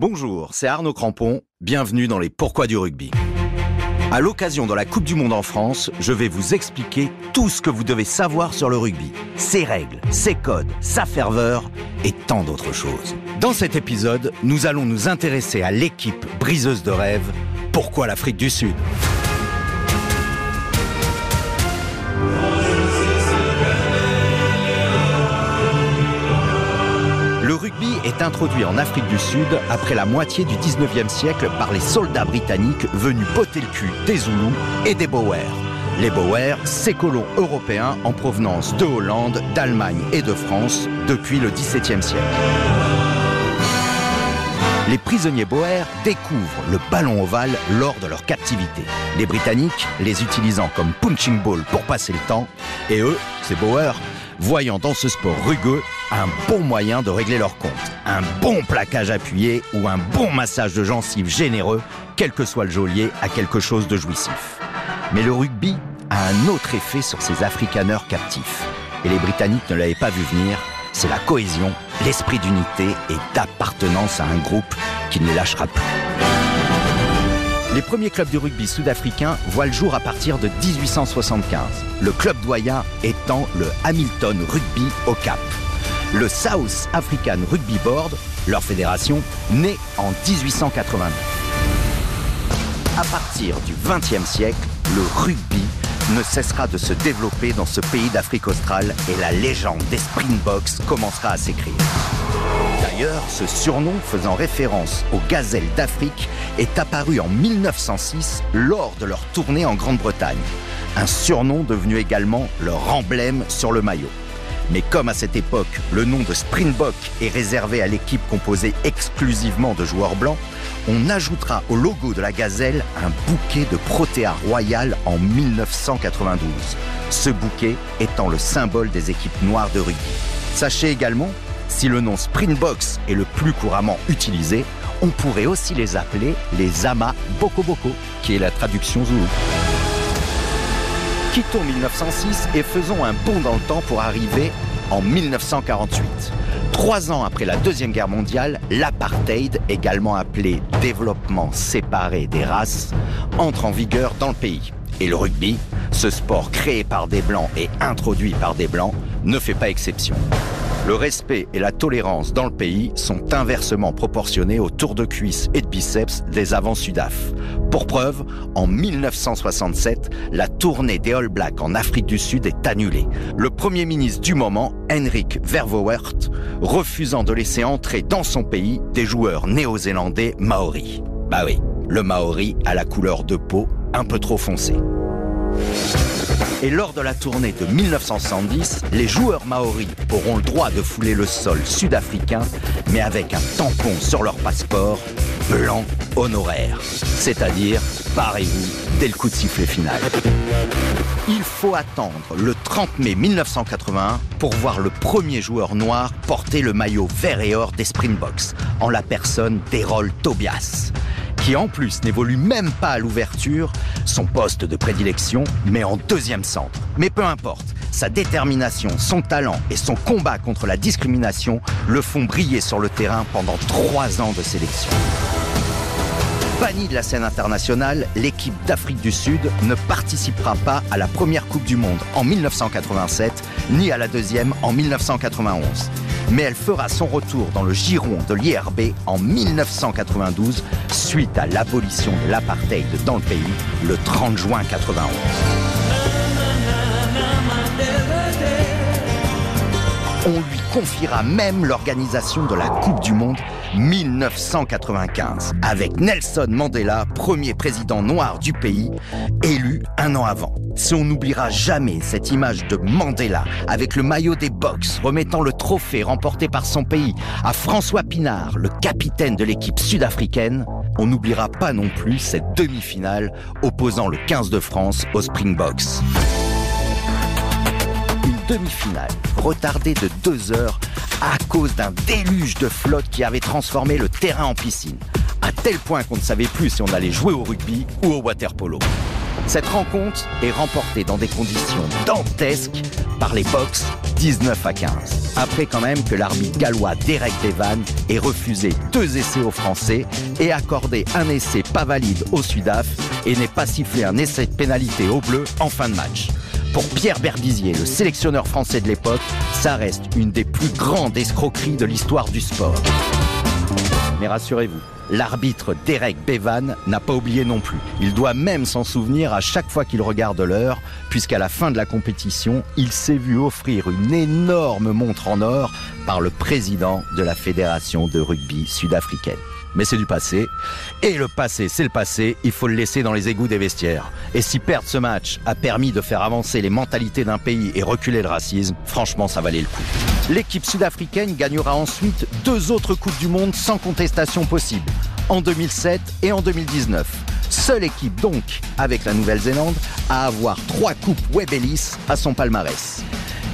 Bonjour, c'est Arnaud Crampon, bienvenue dans les Pourquoi du rugby. À l'occasion de la Coupe du Monde en France, je vais vous expliquer tout ce que vous devez savoir sur le rugby, ses règles, ses codes, sa ferveur et tant d'autres choses. Dans cet épisode, nous allons nous intéresser à l'équipe briseuse de rêve, Pourquoi l'Afrique du Sud? Est introduit en Afrique du Sud après la moitié du 19e siècle par les soldats britanniques venus botter le cul des Zoulous et des Boers. Les Boers, ces colons européens en provenance de Hollande, d'Allemagne et de France depuis le XVIIe siècle. Les prisonniers Boers découvrent le ballon ovale lors de leur captivité. Les Britanniques les utilisant comme punching ball pour passer le temps, et eux, ces Boers, voyant dans ce sport rugueux un bon moyen de régler leur compte. Un bon plaquage appuyé ou un bon massage de gencives généreux, quel que soit le geôlier, a quelque chose de jouissif. Mais le rugby a un autre effet sur ces africaneurs captifs. Et les Britanniques ne l'avaient pas vu venir, c'est la cohésion, l'esprit d'unité et d'appartenance à un groupe qui ne les lâchera plus. Les premiers clubs du rugby sud-africain voient le jour à partir de 1875, le club doyen étant le Hamilton Rugby au Cap. Le South African Rugby Board, leur fédération, née en 1889. À partir du XXe siècle, le rugby ne cessera de se développer dans ce pays d'Afrique australe et la légende des Springboks commencera à s'écrire. D'ailleurs, ce surnom faisant référence aux gazelles d'Afrique est apparu en 1906 lors de leur tournée en Grande-Bretagne. Un surnom devenu également leur emblème sur le maillot. Mais comme à cette époque, le nom de Springbok est réservé à l'équipe composée exclusivement de joueurs blancs, on ajoutera au logo de la gazelle un bouquet de Protea Royal en 1992. Ce bouquet étant le symbole des équipes noires de rugby. Sachez également, si le nom Springboks est le plus couramment utilisé, on pourrait aussi les appeler les Ama Boko Boko, qui est la traduction zoulou. Quittons 1906 et faisons un bond dans le temps pour arriver en 1948. Trois ans après la Deuxième Guerre mondiale, l'apartheid, également appelé développement séparé des races, entre en vigueur dans le pays. Et le rugby, ce sport créé par des blancs et introduit par des blancs, ne fait pas exception. Le respect et la tolérance dans le pays sont inversement proportionnés au tour de cuisse et de biceps des avant-Sudaf. Pour preuve, en 1967, la tournée des All Blacks en Afrique du Sud est annulée. Le premier ministre du moment, Henrik Verwoerd, refusant de laisser entrer dans son pays des joueurs néo-zélandais maoris. Bah oui, le maori a la couleur de peau un peu trop foncée. Et lors de la tournée de 1970, les joueurs maoris auront le droit de fouler le sol sud-africain, mais avec un tampon sur leur passeport, blanc honoraire. C'est-à-dire, parez-vous dès le coup de sifflet final. Il faut attendre le 30 mai 1981 pour voir le premier joueur noir porter le maillot vert et or des Springboks, en la personne d'Errol Tobias qui en plus n'évolue même pas à l'ouverture, son poste de prédilection, mais en deuxième centre. Mais peu importe, sa détermination, son talent et son combat contre la discrimination le font briller sur le terrain pendant trois ans de sélection. Bannie de la scène internationale, l'équipe d'Afrique du Sud ne participera pas à la première Coupe du Monde en 1987, ni à la deuxième en 1991 mais elle fera son retour dans le giron de l'IRB en 1992 suite à l'abolition de l'apartheid dans le pays le 30 juin 91. On lui confiera même l'organisation de la Coupe du Monde 1995, avec Nelson Mandela, premier président noir du pays, élu un an avant. Si on n'oubliera jamais cette image de Mandela avec le maillot des box remettant le trophée remporté par son pays à François Pinard, le capitaine de l'équipe sud-africaine, on n'oubliera pas non plus cette demi-finale opposant le 15 de France aux Springboks demi-finale, retardée de deux heures à cause d'un déluge de flotte qui avait transformé le terrain en piscine, à tel point qu'on ne savait plus si on allait jouer au rugby ou au water polo. Cette rencontre est remportée dans des conditions dantesques par les Box 19 à 15. Après quand même que l'arbitre gallois Derek Devan ait refusé deux essais aux Français et accordé un essai pas valide au Sudaf et n'ait pas sifflé un essai de pénalité au bleu en fin de match. Pour Pierre Berbizier, le sélectionneur français de l'époque, ça reste une des plus grandes escroqueries de l'histoire du sport. Mais rassurez-vous, l'arbitre Derek Bevan n'a pas oublié non plus. Il doit même s'en souvenir à chaque fois qu'il regarde l'heure, puisqu'à la fin de la compétition, il s'est vu offrir une énorme montre en or par le président de la Fédération de rugby sud-africaine mais c'est du passé. Et le passé, c'est le passé, il faut le laisser dans les égouts des vestiaires. Et si perdre ce match a permis de faire avancer les mentalités d'un pays et reculer le racisme, franchement, ça valait le coup. L'équipe sud-africaine gagnera ensuite deux autres Coupes du Monde sans contestation possible, en 2007 et en 2019. Seule équipe donc, avec la Nouvelle-Zélande, à avoir trois Coupes Webb Ellis à son palmarès.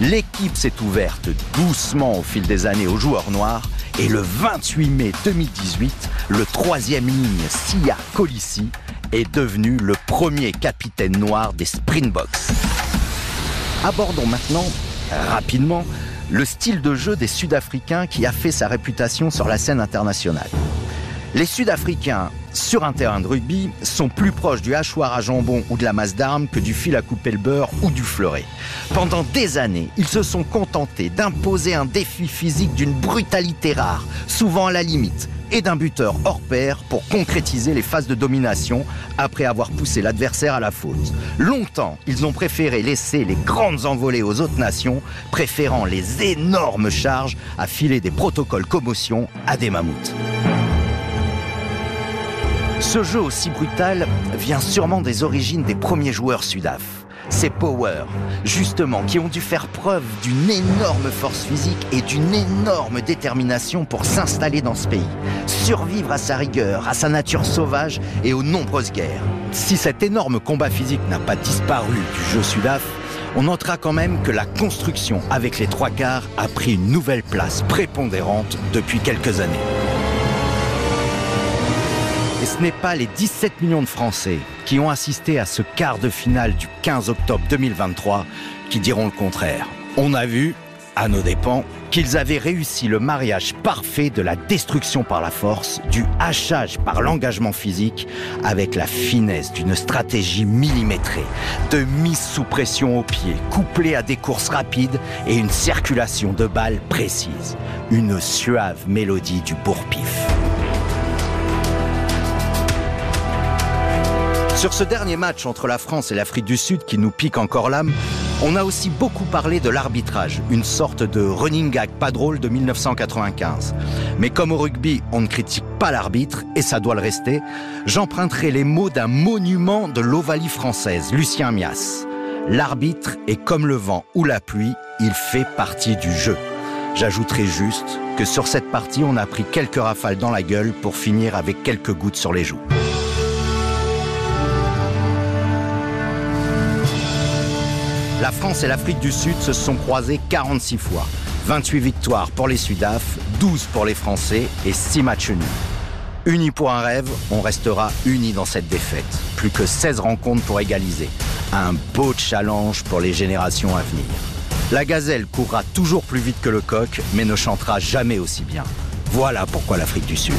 L'équipe s'est ouverte doucement au fil des années aux joueurs noirs et le 28 mai 2018, le troisième ligne Sia Colissi est devenu le premier capitaine noir des Springboks. Abordons maintenant, rapidement, le style de jeu des Sud-Africains qui a fait sa réputation sur la scène internationale. Les Sud-Africains sur un terrain de rugby sont plus proches du hachoir à jambon ou de la masse d'armes que du fil à couper le beurre ou du fleuret. Pendant des années, ils se sont contentés d'imposer un défi physique d'une brutalité rare, souvent à la limite, et d'un buteur hors pair pour concrétiser les phases de domination après avoir poussé l'adversaire à la faute. Longtemps, ils ont préféré laisser les grandes envolées aux autres nations, préférant les énormes charges à filer des protocoles commotion à des mammouths. Ce jeu aussi brutal vient sûrement des origines des premiers joueurs sudaf. Ces Power, justement, qui ont dû faire preuve d'une énorme force physique et d'une énorme détermination pour s'installer dans ce pays, survivre à sa rigueur, à sa nature sauvage et aux nombreuses guerres. Si cet énorme combat physique n'a pas disparu du jeu sudaf, on notera quand même que la construction avec les trois quarts a pris une nouvelle place prépondérante depuis quelques années. Ce n'est pas les 17 millions de Français qui ont assisté à ce quart de finale du 15 octobre 2023 qui diront le contraire. On a vu, à nos dépens, qu'ils avaient réussi le mariage parfait de la destruction par la force, du hachage par l'engagement physique, avec la finesse d'une stratégie millimétrée, de mise sous pression au pied, couplée à des courses rapides et une circulation de balles précise. Une suave mélodie du bourre-pif. Sur ce dernier match entre la France et l'Afrique du Sud qui nous pique encore l'âme, on a aussi beaucoup parlé de l'arbitrage, une sorte de running gag pas drôle de 1995. Mais comme au rugby, on ne critique pas l'arbitre, et ça doit le rester, j'emprunterai les mots d'un monument de l'Ovalie française, Lucien Mias. L'arbitre est comme le vent ou la pluie, il fait partie du jeu. J'ajouterai juste que sur cette partie, on a pris quelques rafales dans la gueule pour finir avec quelques gouttes sur les joues. La France et l'Afrique du Sud se sont croisés 46 fois. 28 victoires pour les Sudaf, 12 pour les Français et 6 matchs nuls. Unis pour un rêve, on restera unis dans cette défaite. Plus que 16 rencontres pour égaliser. Un beau challenge pour les générations à venir. La gazelle courra toujours plus vite que le coq, mais ne chantera jamais aussi bien. Voilà pourquoi l'Afrique du Sud.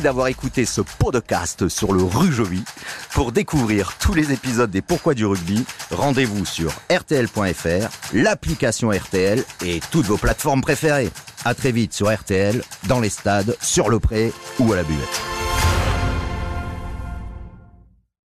D'avoir écouté ce podcast sur le Rujovi. Pour découvrir tous les épisodes des Pourquoi du rugby, rendez-vous sur rtl.fr, l'application RTL et toutes vos plateformes préférées. À très vite sur RTL, dans les stades, sur le pré ou à la buvette.